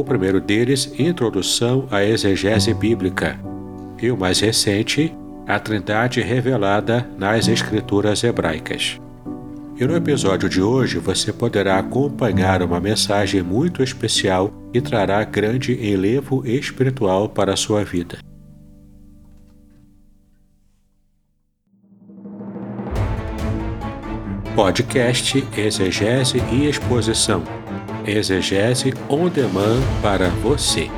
o primeiro deles, Introdução à Exegese Bíblica, e o mais recente, A Trindade Revelada nas Escrituras Hebraicas. E no episódio de hoje você poderá acompanhar uma mensagem muito especial e trará grande enlevo espiritual para a sua vida. Podcast Exegese e Exposição Exegese on demand para você.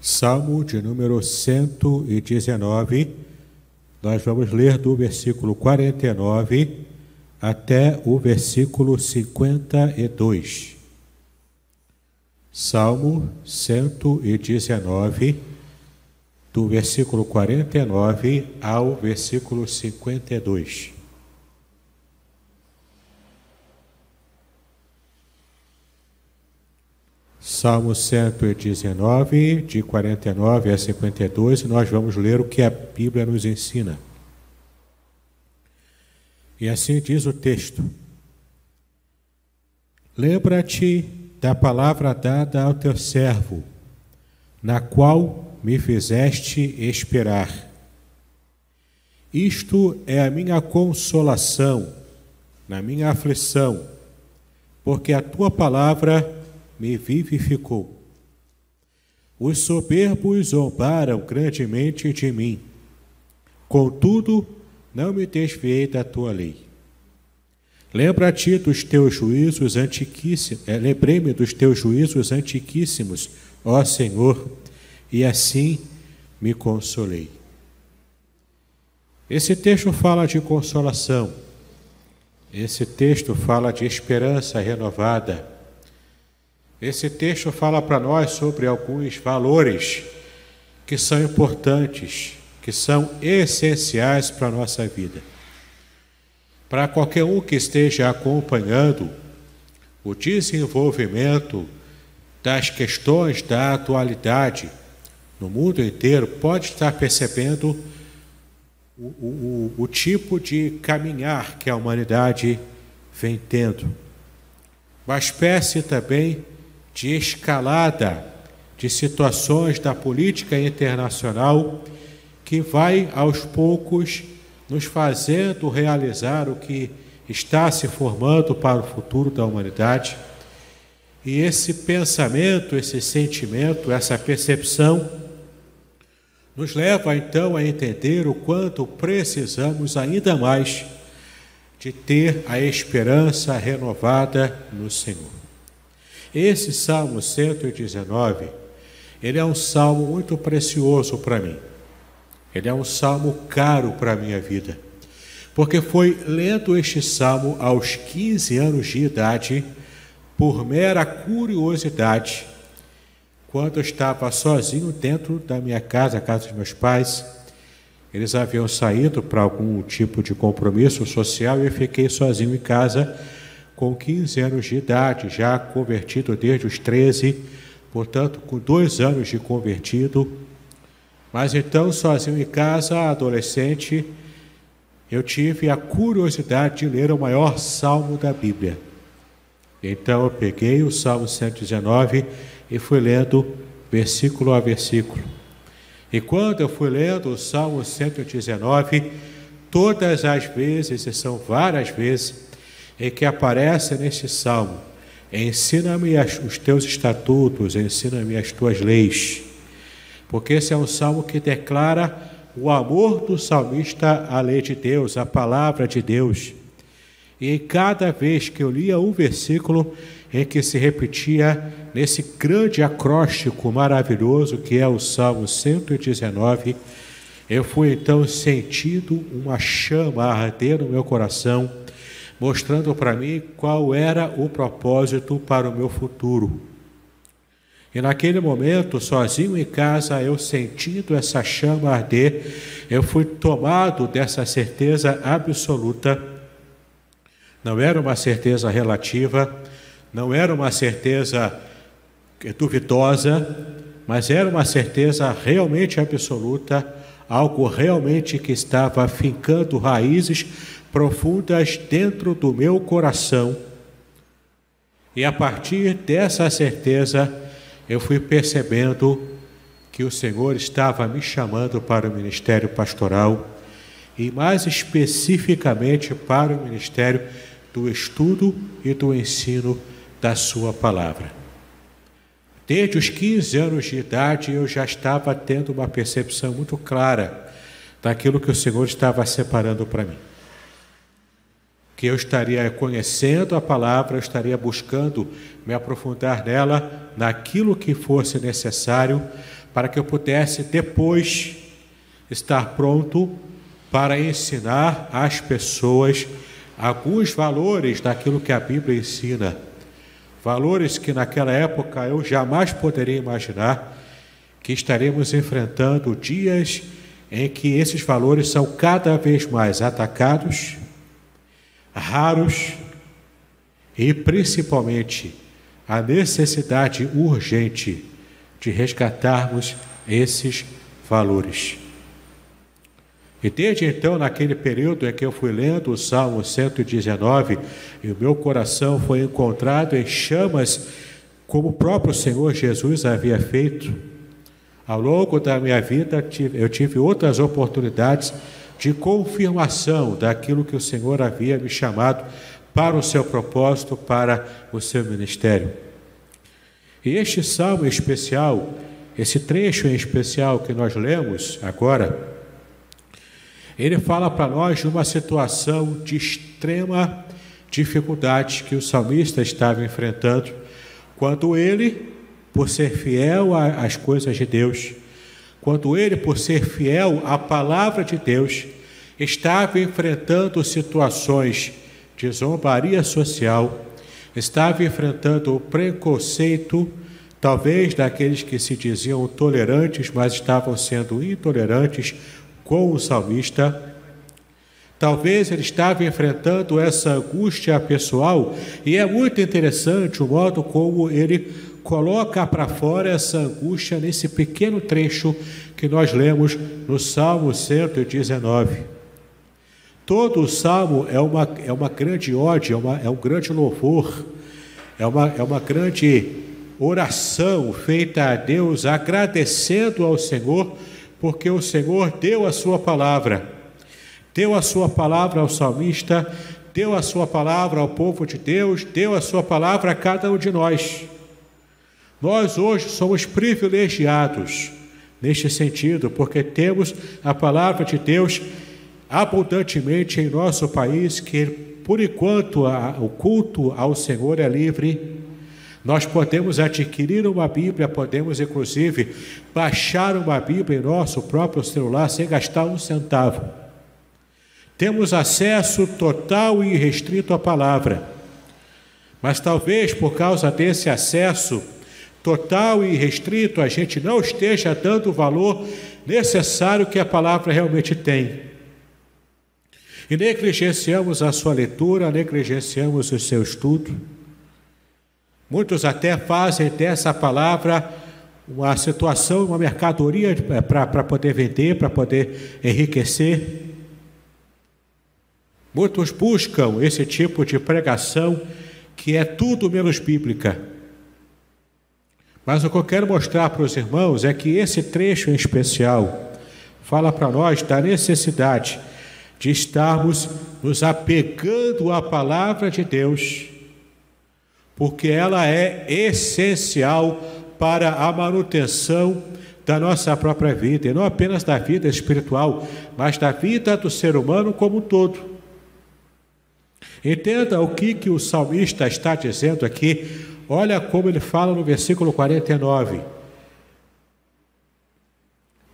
Salmo de número 119, nós vamos ler do versículo 49 até o versículo 52. Salmo 119, do versículo 49 ao versículo 52. Salmo 119, de 49 a 52, nós vamos ler o que a Bíblia nos ensina. E assim diz o texto: Lembra-te da palavra dada ao teu servo, na qual me fizeste esperar. Isto é a minha consolação na minha aflição, porque a tua palavra me vivificou. Os soberbos zombaram grandemente de mim, contudo, não me desviei da tua lei. Lembra-te dos teus juízos antiquíssimos, é, lembrei-me dos teus juízos antiquíssimos, ó Senhor, e assim me consolei. Esse texto fala de consolação, esse texto fala de esperança renovada, esse texto fala para nós sobre alguns valores que são importantes, que são essenciais para a nossa vida. Para qualquer um que esteja acompanhando o desenvolvimento das questões da atualidade, no mundo inteiro pode estar percebendo o, o, o, tipo de caminhar que a humanidade vem tendo. Uma espécie também de escalada de situações da política internacional que vai aos poucos nos fazendo realizar o que está se formando para o futuro da humanidade. E esse pensamento, esse sentimento, essa percepção nos leva então a entender o quanto precisamos ainda mais de ter a esperança renovada no Senhor. Esse Salmo 119, ele é um salmo muito precioso para mim. Ele é um salmo caro para a minha vida. Porque foi lendo este salmo aos 15 anos de idade, por mera curiosidade, quando eu estava sozinho dentro da minha casa, a casa dos meus pais. Eles haviam saído para algum tipo de compromisso social e eu fiquei sozinho em casa com 15 anos de idade, já convertido desde os 13, portanto, com dois anos de convertido. Mas então, sozinho em casa, adolescente, eu tive a curiosidade de ler o maior salmo da Bíblia. Então eu peguei o Salmo 119 e fui lendo versículo a versículo. E quando eu fui lendo o Salmo 119, todas as vezes, e são várias vezes, em que aparece neste salmo: Ensina-me os teus estatutos, ensina-me as tuas leis. porque esse é um salmo que declara o amor do salmista à lei de Deus, à palavra de Deus. E cada vez que eu lia um versículo em que se repetia nesse grande acróstico maravilhoso que é o Salmo 119, eu fui então sentindo uma chama arder no meu coração, mostrando para mim qual era o propósito para o meu futuro. E naquele momento, sozinho em casa, eu sentindo essa chama arder, eu fui tomado dessa certeza absoluta. Não era uma certeza relativa, não era uma certeza duvidosa, mas era uma certeza realmente absoluta, algo realmente que estava fincando raízes profundas dentro do meu coração. E a partir dessa certeza, eu fui percebendo que o Senhor estava me chamando para o ministério pastoral e, mais especificamente, para o ministério do estudo e do ensino da Sua palavra. Desde os 15 anos de idade, eu já estava tendo uma percepção muito clara daquilo que o Senhor estava separando para mim que eu estaria conhecendo a palavra, eu estaria buscando me aprofundar nela, naquilo que fosse necessário, para que eu pudesse depois estar pronto para ensinar às pessoas alguns valores daquilo que a Bíblia ensina. Valores que naquela época eu jamais poderia imaginar que estaremos enfrentando dias em que esses valores são cada vez mais atacados raros e principalmente a necessidade urgente de resgatarmos esses valores. E desde então, naquele período em que eu fui lendo o Salmo 119, e o meu coração foi encontrado em chamas, como o próprio Senhor Jesus havia feito, ao longo da minha vida eu tive outras oportunidades de confirmação daquilo que o Senhor havia me chamado para o seu propósito, para o seu ministério. E este salmo especial, esse trecho em especial que nós lemos agora, ele fala para nós de uma situação de extrema dificuldade que o salmista estava enfrentando, quando ele, por ser fiel às coisas de Deus, quando ele, por ser fiel à palavra de Deus, estava enfrentando situações de zombaria social, estava enfrentando o preconceito, talvez daqueles que se diziam tolerantes, mas estavam sendo intolerantes com o salmista. Talvez ele estava enfrentando essa angústia pessoal, e é muito interessante o modo como ele coloca para fora essa angústia nesse pequeno trecho que nós lemos no Salmo 119. Todo o salmo é uma, é uma grande ódio, é, uma, é um grande louvor, é uma, é uma grande oração feita a Deus, agradecendo ao Senhor, porque o Senhor deu a sua palavra, deu a sua palavra ao salmista, deu a sua palavra ao povo de Deus, deu a sua palavra a cada um de nós. Nós hoje somos privilegiados neste sentido, porque temos a palavra de Deus abundantemente em nosso país, que por enquanto a, o culto ao Senhor é livre. Nós podemos adquirir uma Bíblia, podemos inclusive baixar uma Bíblia em nosso próprio celular sem gastar um centavo. Temos acesso total e restrito à palavra. Mas talvez por causa desse acesso, total e restrito, a gente não esteja dando o valor necessário que a palavra realmente tem. E negligenciamos a sua leitura, negligenciamos o seu estudo. Muitos até fazem dessa palavra uma situação, uma mercadoria é, para poder vender, para poder enriquecer. Muitos buscam esse tipo de pregação que é tudo menos bíblica. Mas o que eu quero mostrar para os irmãos é que esse trecho em especial fala para nós da necessidade de estarmos nos apegando à palavra de Deus, porque ela é essencial para a manutenção da nossa própria vida, e não apenas da vida espiritual, mas da vida do ser humano como um todo. Entenda o que, que o salmista está dizendo aqui. Olha como ele fala no versículo 49.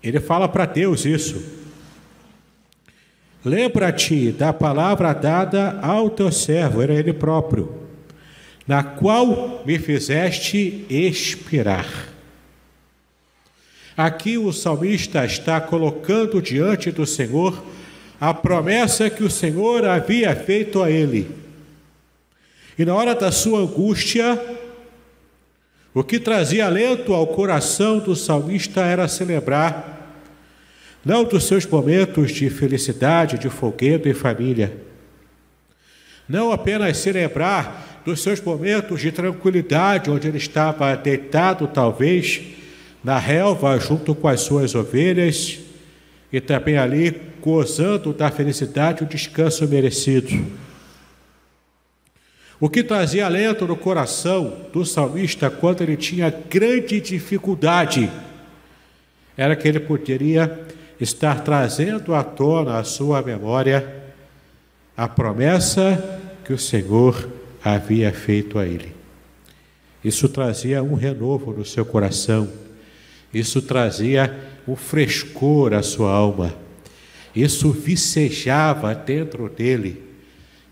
Ele fala para Deus isso. Lembra-te da palavra dada ao teu servo, era ele próprio, na qual me fizeste expirar. Aqui o salmista está colocando diante do Senhor a promessa que o Senhor havia feito a ele. E na hora da sua angústia, o que trazia alento ao coração do salmista era celebrar, não dos seus momentos de felicidade, de folguedo e família, não apenas celebrar dos seus momentos de tranquilidade, onde ele estava deitado, talvez, na relva, junto com as suas ovelhas, e também ali gozando da felicidade o descanso merecido. O que trazia alento no coração do salmista quando ele tinha grande dificuldade era que ele poderia estar trazendo à tona a sua memória a promessa que o Senhor havia feito a ele. Isso trazia um renovo no seu coração, isso trazia um frescor à sua alma. Isso vicejava dentro dele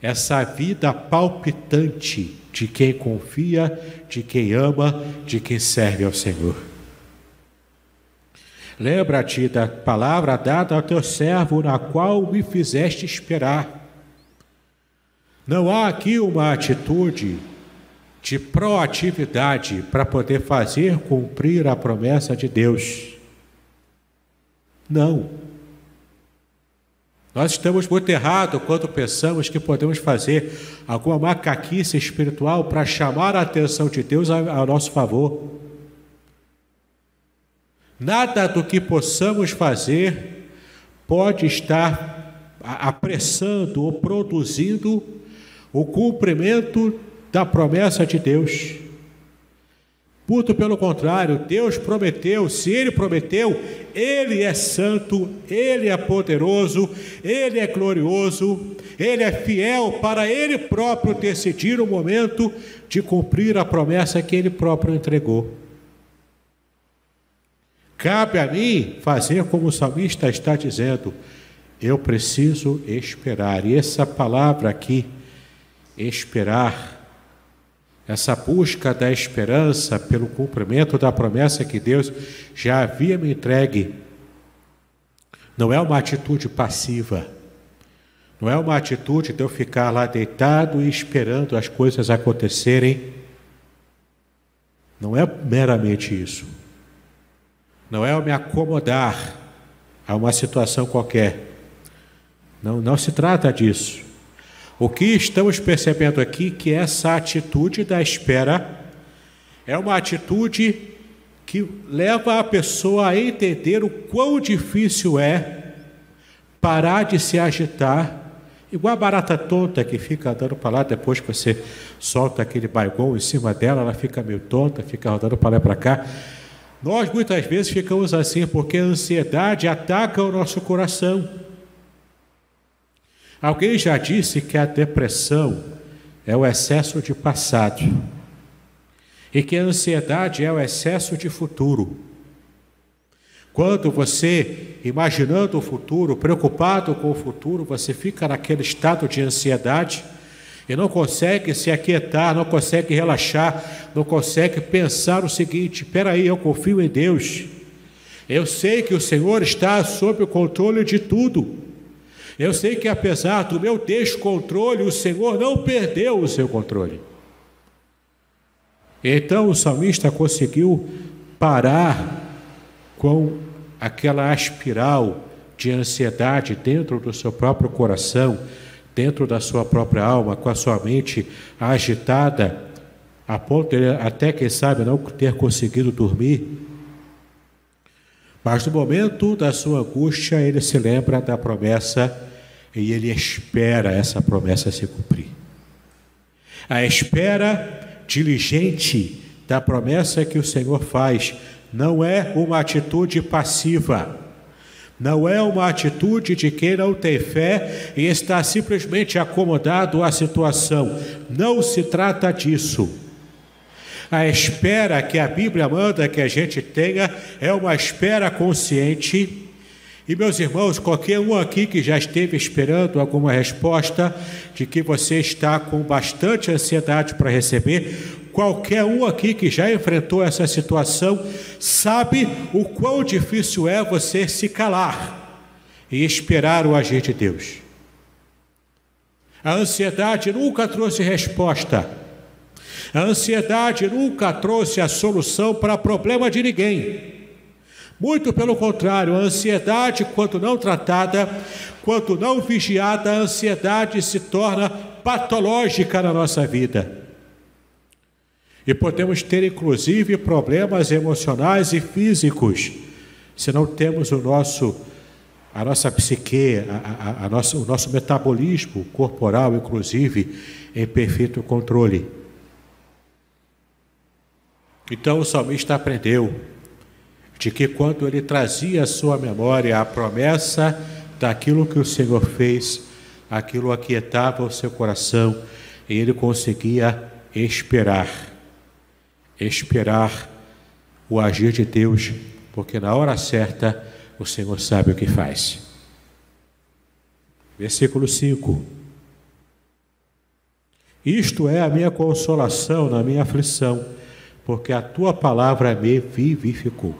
essa vida palpitante de quem confia, de quem ama, de quem serve ao Senhor. Lembra-te da palavra dada ao teu servo, na qual me fizeste esperar. Não há aqui uma atitude de proatividade para poder fazer cumprir a promessa de Deus. Não. Nós estamos muito errados quando pensamos que podemos fazer alguma macaquice espiritual para chamar a atenção de Deus a, nosso favor. Nada do que possamos fazer pode estar apressando ou produzindo o cumprimento da promessa de Deus. Muito pelo contrário, Deus prometeu, se Ele prometeu, Ele é santo, Ele é poderoso, Ele é glorioso, Ele é fiel para Ele próprio decidir o momento de cumprir a promessa que Ele próprio entregou. Cabe a mim fazer como o salmista está dizendo, eu preciso esperar. E essa palavra aqui, esperar, essa busca da esperança pelo cumprimento da promessa que Deus já havia me entregue, não é uma atitude passiva, não é uma atitude de eu ficar lá deitado e esperando as coisas acontecerem. Não é meramente isso. Não é eu me acomodar a uma situação qualquer. Não, não se trata disso. O que estamos percebendo aqui que essa atitude da espera é uma atitude que leva a pessoa a entender o quão difícil é parar de se agitar, igual a barata tonta que fica andando para lá depois que você solta aquele baigão em cima dela, ela fica meio tonta, fica rodando para lá e para cá. Nós muitas vezes ficamos assim porque a ansiedade ataca o nosso coração. Alguém já disse que a depressão é o excesso de passado e que a ansiedade é o excesso de futuro. Quando você, imaginando o futuro, preocupado com o futuro, você fica naquele estado de ansiedade e não consegue se aquietar, não consegue relaxar, não consegue pensar o seguinte: espera aí, eu confio em Deus. Eu sei que o Senhor está sob o controle de tudo. Eu sei que apesar do meu descontrole, o Senhor não perdeu o seu controle. Então o salmista conseguiu parar com aquela espiral de ansiedade dentro do seu próprio coração, dentro da sua própria alma, com a sua mente agitada, a ponto de até, quem sabe, não ter conseguido dormir. Mas no momento da sua angústia, ele se lembra da promessa e ele espera essa promessa se cumprir. A espera diligente da promessa que o Senhor faz não é uma atitude passiva. Não é uma atitude de quem não tem fé e está simplesmente acomodado à situação. Não se trata disso. A espera que a Bíblia manda que a gente tenha é uma espera consciente. E meus irmãos, qualquer um aqui que já esteve esperando alguma resposta de que você está com bastante ansiedade para receber, qualquer um aqui que já enfrentou essa situação sabe o quão difícil é você se calar e esperar o agir de Deus. A ansiedade nunca trouxe resposta. A ansiedade nunca trouxe a solução para problema de ninguém. Muito pelo contrário, a ansiedade, quando não tratada, quando não vigiada, a ansiedade se torna patológica na nossa vida. E podemos ter inclusive problemas emocionais e físicos se não temos o nosso a nossa psique, a, a, a nossa, o nosso metabolismo corporal, inclusive, em perfeito controle. Então o salmista aprendeu de que quando ele trazia à sua memória a promessa daquilo que o Senhor fez, aquilo aquietava o seu coração e ele conseguia esperar esperar o agir de Deus, porque na hora certa o Senhor sabe o que faz. Versículo 5. Isto é a minha consolação na minha aflição, porque a tua palavra me vivificou.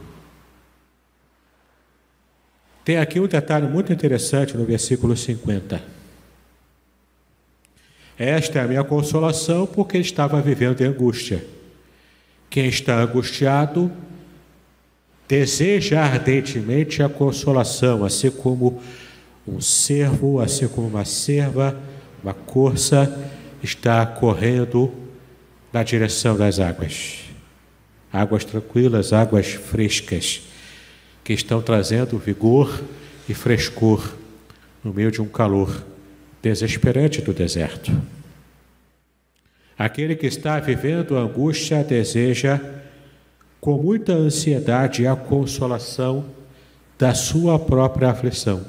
Tem aqui um detalhe muito interessante no versículo 50. Esta é a minha consolação porque estava vivendo em angústia. Quem está angustiado deseja ardentemente a consolação, assim como um servo, assim como uma serva, uma corça está correndo na direção das águas. Águas tranquilas, águas frescas, que estão trazendo vigor e frescor no meio de um calor desesperante do deserto. Aquele que está vivendo angústia deseja com muita ansiedade a consolação da sua própria aflição.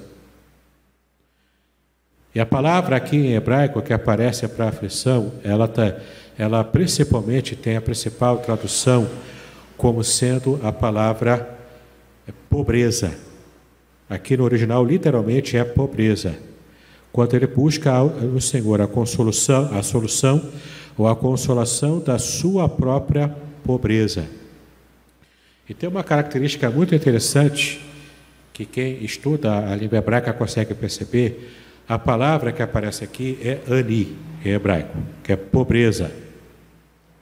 E a palavra aqui em hebraico que aparece para aflição, ela, tá, ela principalmente tem a principal tradução como sendo a palavra pobreza. Aqui no original, literalmente, é pobreza. Quando ele busca no Senhor a consolação, a solução ou a consolação da sua própria pobreza. E tem uma característica muito interessante que quem estuda a língua hebraica consegue perceber. A palavra que aparece aqui é ani, em hebraico, que é pobreza.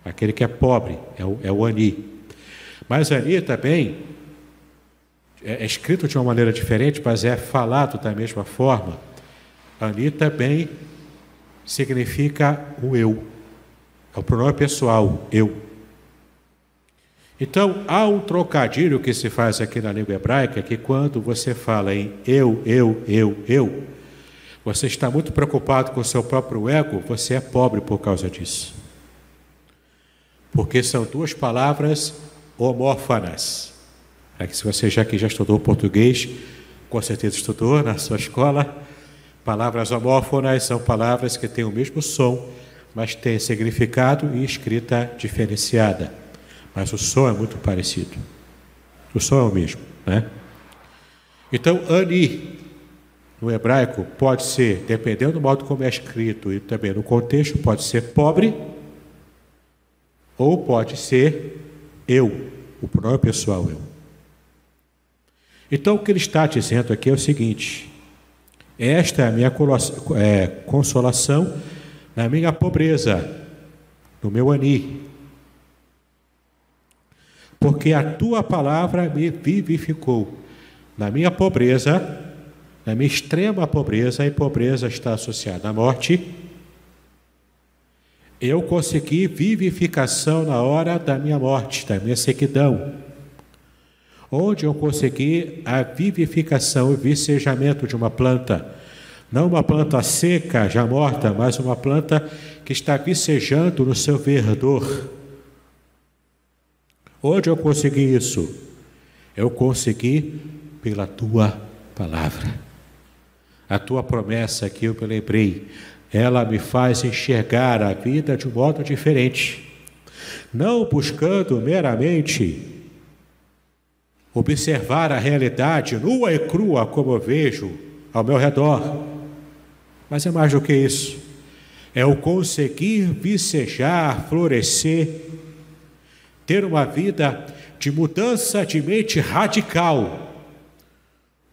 Aquele que é pobre é o, é o ani. Mas ani também é, é escrito de uma maneira diferente, mas é falado da mesma forma. Ani também significa o eu. É o pronome pessoal, eu. Então, há um trocadilho que se faz aqui na língua hebraica que quando você fala em eu, eu, eu, eu, você está muito preocupado com o seu próprio ego, você é pobre por causa disso. Porque são duas palavras homófanas. É se você já que já estudou português, com certeza estudou na sua escola, palavras homófonas são palavras que têm o mesmo som, mas tem significado e escrita diferenciada. Mas o som é muito parecido. O som é o mesmo, né? Então, ani, no hebraico, pode ser, dependendo do modo como é escrito e também no contexto, pode ser pobre ou pode ser eu, o pronome pessoal eu. Então, o que ele está dizendo aqui é o seguinte: esta é a minha é, consolação na minha pobreza, no meu ani, porque a tua palavra me vivificou. Na minha pobreza, na minha extrema pobreza, e pobreza está associada à morte, eu consegui vivificação na hora da minha morte, da minha sequidão. Onde eu consegui a vivificação e vicejamento de uma planta não uma planta seca, já morta, mas uma planta que está vicejando no seu verdor. Onde eu consegui isso? Eu consegui pela tua palavra. A tua promessa que eu me lembrei, ela me faz enxergar a vida de um modo diferente. Não buscando meramente observar a realidade nua e crua como eu vejo ao meu redor, mas é mais do que isso. É o conseguir vicejar, florescer, ter uma vida de mudança de mente radical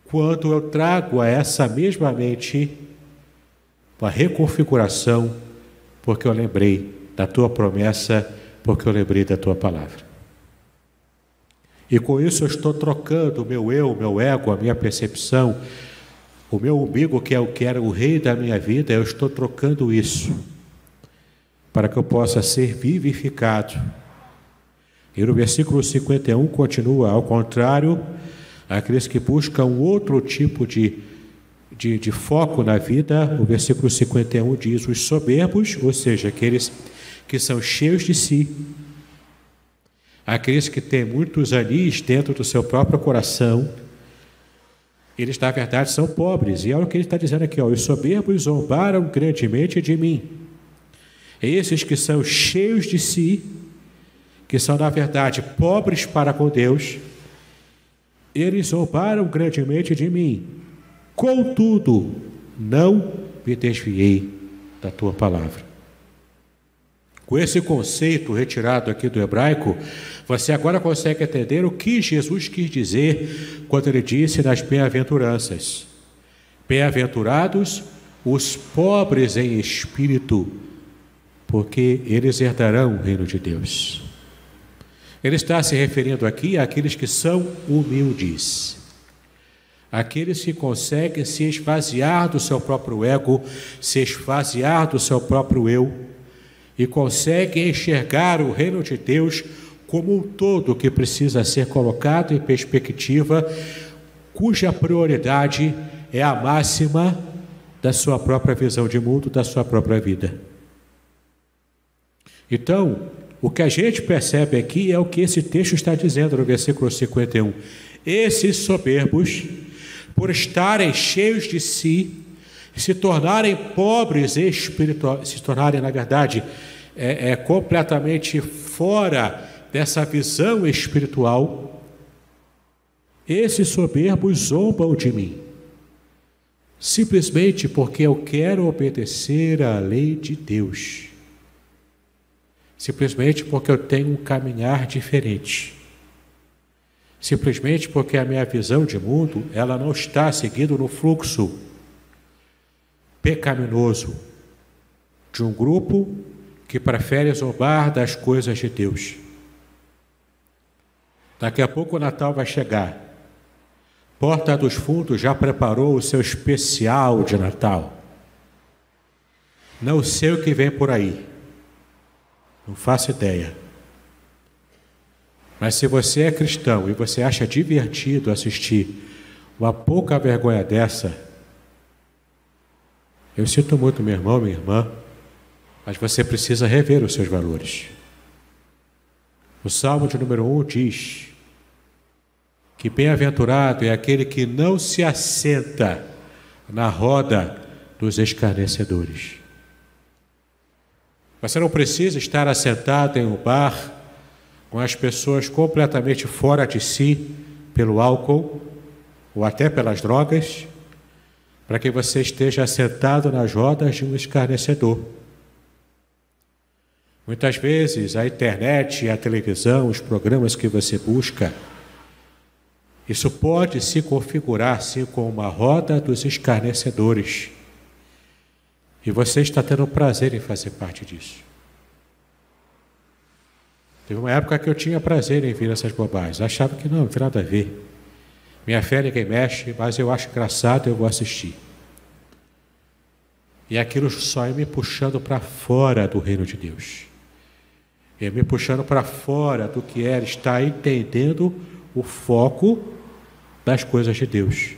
quando eu trago a essa mesma mente uma reconfiguração, porque eu lembrei da tua promessa, porque eu lembrei da tua palavra. E com isso eu estou trocando o meu eu, o meu ego, a minha percepção, o meu umbigo, que é o que era o rei da minha vida, eu estou trocando isso para que eu possa ser vivificado. E no versículo 51 continua, ao contrário, aqueles que buscam outro tipo de, de, de, foco na vida, o versículo 51 diz: os soberbos, ou seja, aqueles que são cheios de si, aqueles que têm muitos anis dentro do seu próprio coração, eles na verdade são pobres, e é o que ele está dizendo aqui: ó, os soberbos zombaram grandemente de mim. Esses que são cheios de si, que são na verdade pobres para com Deus, eles zombaram grandemente de mim. Contudo, não me desviei da tua palavra. Com esse conceito retirado aqui do hebraico, você agora consegue entender o que Jesus quis dizer quando ele disse nas bem-aventuranças: Bem-aventurados os pobres em espírito, porque eles herdarão o reino de Deus. Ele está se referindo aqui àqueles que são humildes, aqueles que conseguem se esvaziar do seu próprio ego, se esvaziar do seu próprio eu e conseguem enxergar o reino de Deus como um todo que precisa ser colocado em perspectiva, cuja prioridade é a máxima da sua própria visão de mundo, da sua própria vida. Então, o que a gente percebe aqui é o que esse texto está dizendo no versículo 51. Esses soberbos, por estarem cheios de si, se tornarem pobres espirituais, se tornarem, na verdade, é, é, completamente fora dessa visão espiritual, esses soberbos zombam de mim, simplesmente porque eu quero obedecer à lei de Deus simplesmente porque eu tenho um caminhar diferente. Simplesmente porque a minha visão de mundo, ela não está seguindo no fluxo pecaminoso de um grupo que prefere zombar das coisas de Deus. Daqui a pouco o Natal vai chegar. Porta dos Fundos já preparou o seu especial de Natal. Não sei o que vem por aí. Não faço ideia. Mas se você é cristão e você acha divertido assistir uma pouca vergonha dessa, eu sinto muito, meu irmão, minha irmã, mas você precisa rever os seus valores. O Salmo de número 1 diz que bem-aventurado é aquele que não se assenta na roda dos escarnecedores. Você não precisa estar assentado em um bar com as pessoas completamente fora de si pelo álcool ou até pelas drogas, para que você esteja assentado nas rodas de um escarnecedor. Muitas vezes a internet, a televisão, os programas que você busca, isso pode se configurar assim como uma roda dos escarnecedores e você está tendo prazer em fazer parte disso. Teve uma época que eu tinha prazer em vir essas bobagens. Achava que não, não tem nada a ver. Minha fé ninguém mexe, mas eu acho engraçado, eu vou assistir. E aquilo só ia me puxando para fora do reino de Deus. Ia me puxando para fora do que era estar entendendo o foco das coisas de Deus.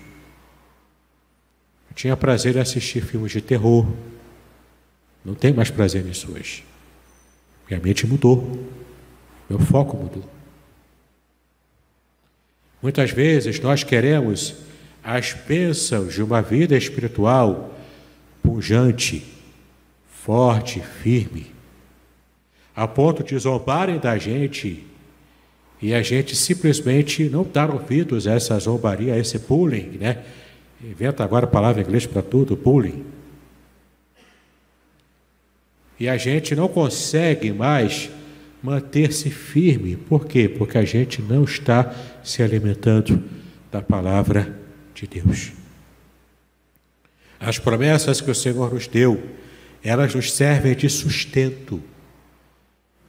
Eu tinha prazer em assistir filmes de terror, não tenho mais prazer nisso hoje. Minha mente mudou. Meu foco mudou. Muitas vezes nós queremos as bênçãos de uma vida espiritual pujante, forte, firme, a ponto de zombarem da gente e a gente simplesmente não dar ouvidos a essa zombaria, a esse bullying, né? Inventa agora a palavra em inglês para tudo, bullying. E a gente não consegue mais manter-se firme. Por quê? Porque a gente não está se alimentando da palavra de Deus. As promessas que o Senhor nos deu, elas nos servem de sustento,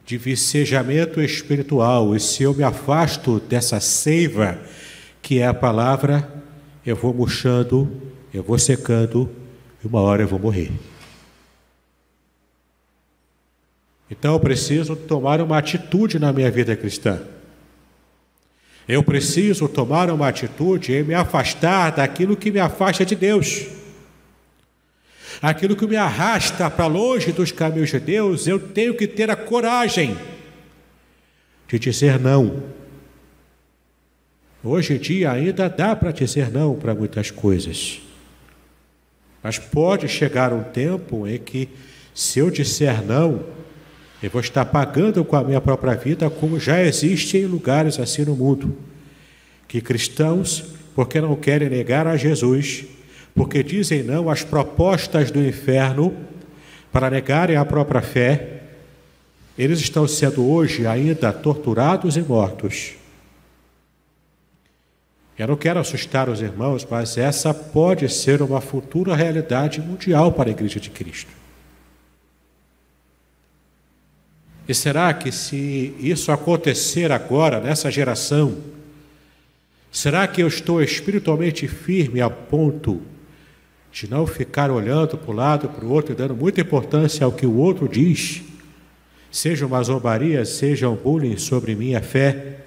de vicejamento espiritual. E se eu me afasto dessa seiva, que é a palavra, eu vou murchando, eu vou secando, e uma hora eu vou morrer. Então eu preciso tomar uma atitude na minha vida cristã. Eu preciso tomar uma atitude e me afastar daquilo que me afasta de Deus. Aquilo que me arrasta para longe dos caminhos de Deus, eu tenho que ter a coragem de dizer não. Hoje em dia ainda dá para dizer não para muitas coisas. Mas pode chegar um tempo em que, se eu disser não, eu vou estar pagando com a minha própria vida, como já existe em lugares assim no mundo. Que cristãos, porque não querem negar a Jesus, porque dizem não às propostas do inferno, para negarem a própria fé, eles estão sendo hoje ainda torturados e mortos. Eu não quero assustar os irmãos, mas essa pode ser uma futura realidade mundial para a Igreja de Cristo. E será que se isso acontecer agora, nessa geração, será que eu estou espiritualmente firme a ponto de não ficar olhando para um lado, para o outro e dando muita importância ao que o outro diz? Seja uma zombaria, seja um bullying sobre minha fé,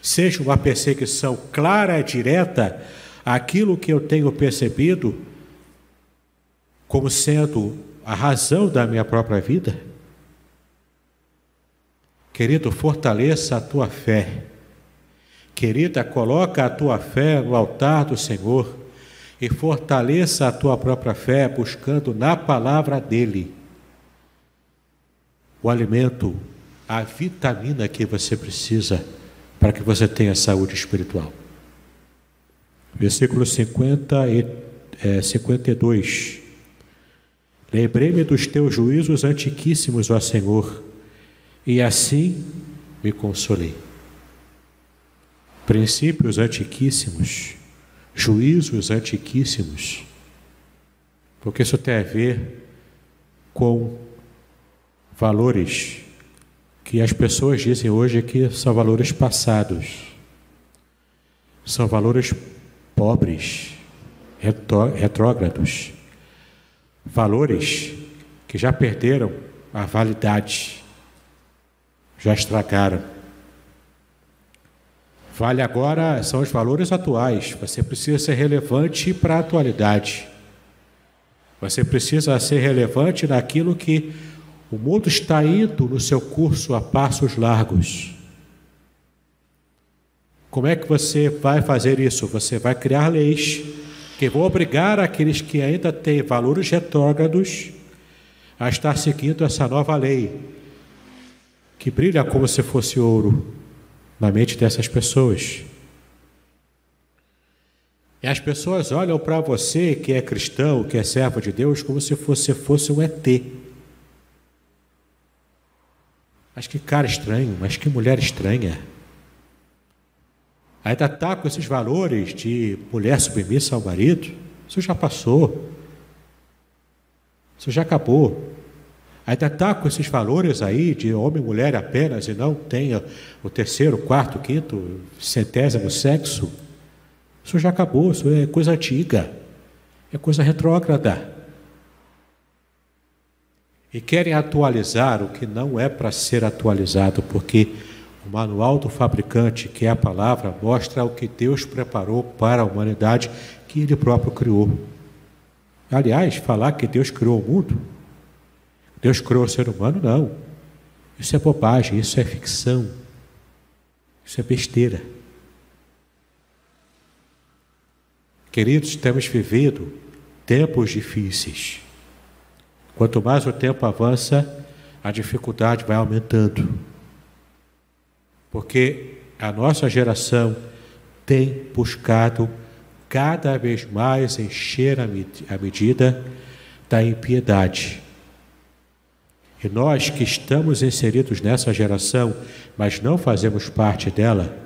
seja uma perseguição clara e direta àquilo que eu tenho percebido como sendo a razão da minha própria vida? Querido, fortaleça a tua fé. Querida, coloca a tua fé no altar do Senhor e fortaleça a tua própria fé buscando na palavra dele o alimento, a vitamina que você precisa para que você tenha saúde espiritual. Versículo 50 e é, 52. Lembrei-me dos teus juízos antiquíssimos, ó Senhor e assim me consolei. Princípios antiquíssimos, juízos antiquíssimos, porque isso tem a ver com valores que as pessoas dizem hoje que são valores passados, são valores pobres, retrógrados, valores que já perderam a validade já estragaram. Vale agora, são os valores atuais. Você precisa ser relevante para a atualidade. Você precisa ser relevante naquilo que o mundo está indo no seu curso a passos largos. Como é que você vai fazer isso? Você vai criar leis que vão obrigar aqueles que ainda têm valores retrógrados a estar seguindo essa nova lei que brilha como se fosse ouro na mente dessas pessoas. E as pessoas olham para você que é cristão, que é servo de Deus, como se você fosse um ET. Mas que cara estranho, mas que mulher estranha. Ainda está com esses valores de mulher submissa ao marido. Isso já passou. Isso já acabou. Ainda está com esses valores aí de homem e mulher apenas e não tenha o terceiro, quarto, quinto, centésimo sexo. Isso já acabou, isso é coisa antiga, é coisa retrógrada. E querem atualizar o que não é para ser atualizado, porque o manual do fabricante, que é a palavra, mostra o que Deus preparou para a humanidade que Ele próprio criou. Aliás, falar que Deus criou o mundo Deus criou o ser humano, não. Isso é bobagem, isso é ficção, isso é besteira. Queridos, temos vivido tempos difíceis. Quanto mais o tempo avança, a dificuldade vai aumentando. Porque a nossa geração tem buscado cada vez mais encher a, medida da impiedade e nós que estamos inseridos nessa geração, mas não fazemos parte dela,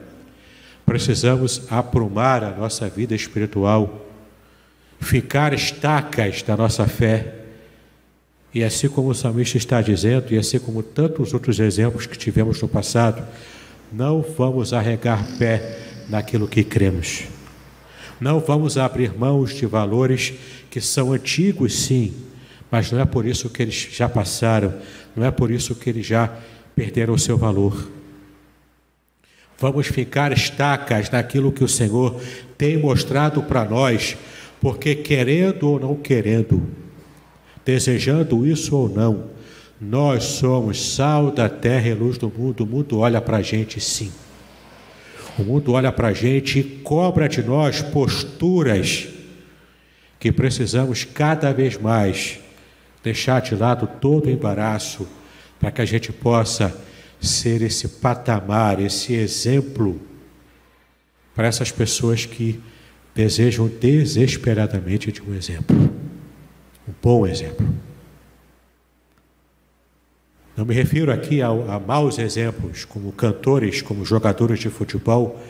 precisamos aprumar a nossa vida espiritual, ficar estacas da nossa fé. E assim como o salmista está dizendo, e assim como tantos outros exemplos que tivemos no passado, não vamos arregar pé naquilo que cremos. Não vamos abrir mãos de valores que são antigos, sim, mas não é por isso que eles já passaram, não é por isso que eles já perderam o seu valor. Vamos ficar estacas naquilo que o Senhor tem mostrado para nós, porque querendo ou não querendo, desejando isso ou não, nós somos sal da terra e luz do mundo. O mundo olha para a gente sim. O mundo olha para a gente e cobra de nós posturas que precisamos cada vez mais deixar de lado todo o embaraço para que a gente possa ser esse patamar, esse exemplo para essas pessoas que desejam desesperadamente de um exemplo, um bom exemplo. Não me refiro aqui a, a maus exemplos, como cantores, como jogadores de futebol,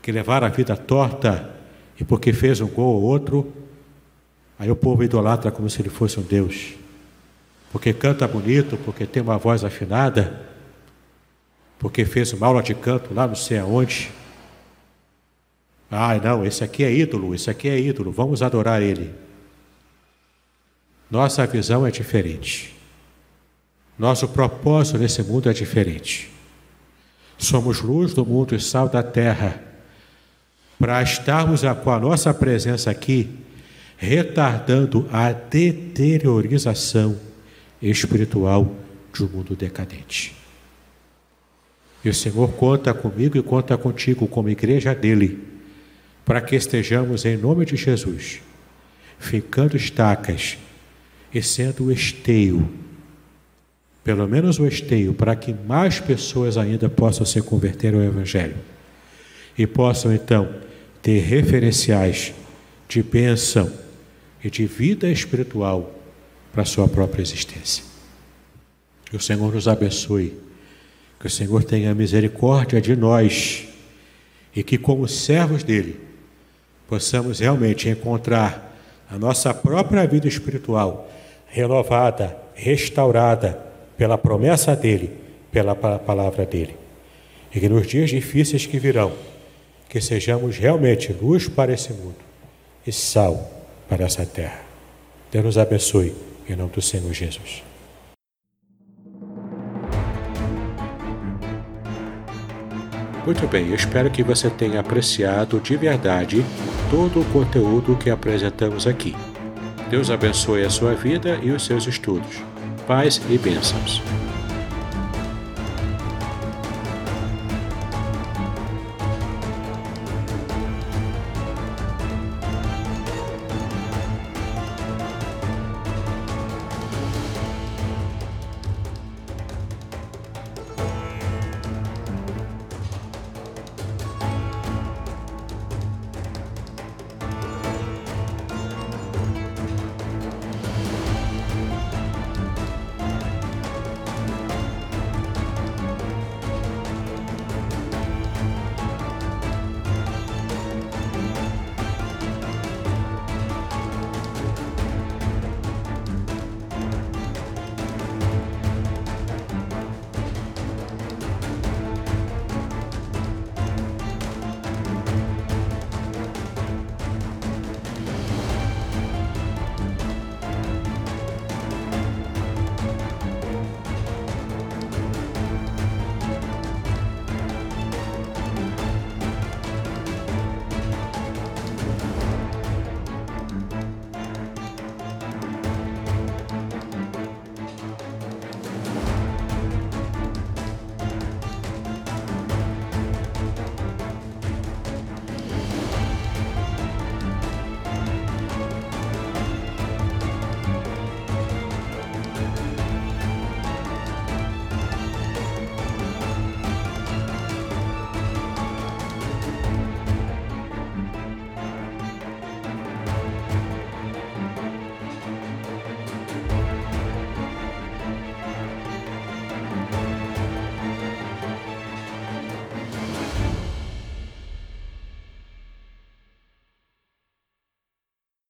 que levaram a vida torta e porque fez um gol ou outro, aí o povo idolatra como se ele fosse um Deus. Porque canta bonito, porque tem uma voz afinada, porque fez uma aula de canto lá não sei aonde. Ah, não, esse aqui é ídolo, esse aqui é ídolo, vamos adorar ele. Nossa visão é diferente. Nosso propósito nesse mundo é diferente. Somos luz do mundo e sal da terra. Para estarmos com a nossa presença aqui, retardando a deteriorização espiritual de um mundo decadente. E o Senhor conta comigo e conta contigo como igreja dele, para que estejamos em nome de Jesus, ficando estacas e sendo o esteio pelo menos o esteio, para que mais pessoas ainda possam se converter ao Evangelho e possam então ter referenciais de bênção e de vida espiritual para a sua própria existência. Que o Senhor nos abençoe, que o Senhor tenha misericórdia de nós e que, como servos dele, possamos realmente encontrar a nossa própria vida espiritual renovada, restaurada pela promessa dele, pela palavra dele. E que nos dias difíceis que virão, que sejamos realmente luz para esse mundo e sal para essa terra. Deus nos abençoe, em nome do Senhor Jesus. Muito bem, eu espero que você tenha apreciado de verdade todo o conteúdo que apresentamos aqui. Deus abençoe a sua vida e os seus estudos paz e bênçãos.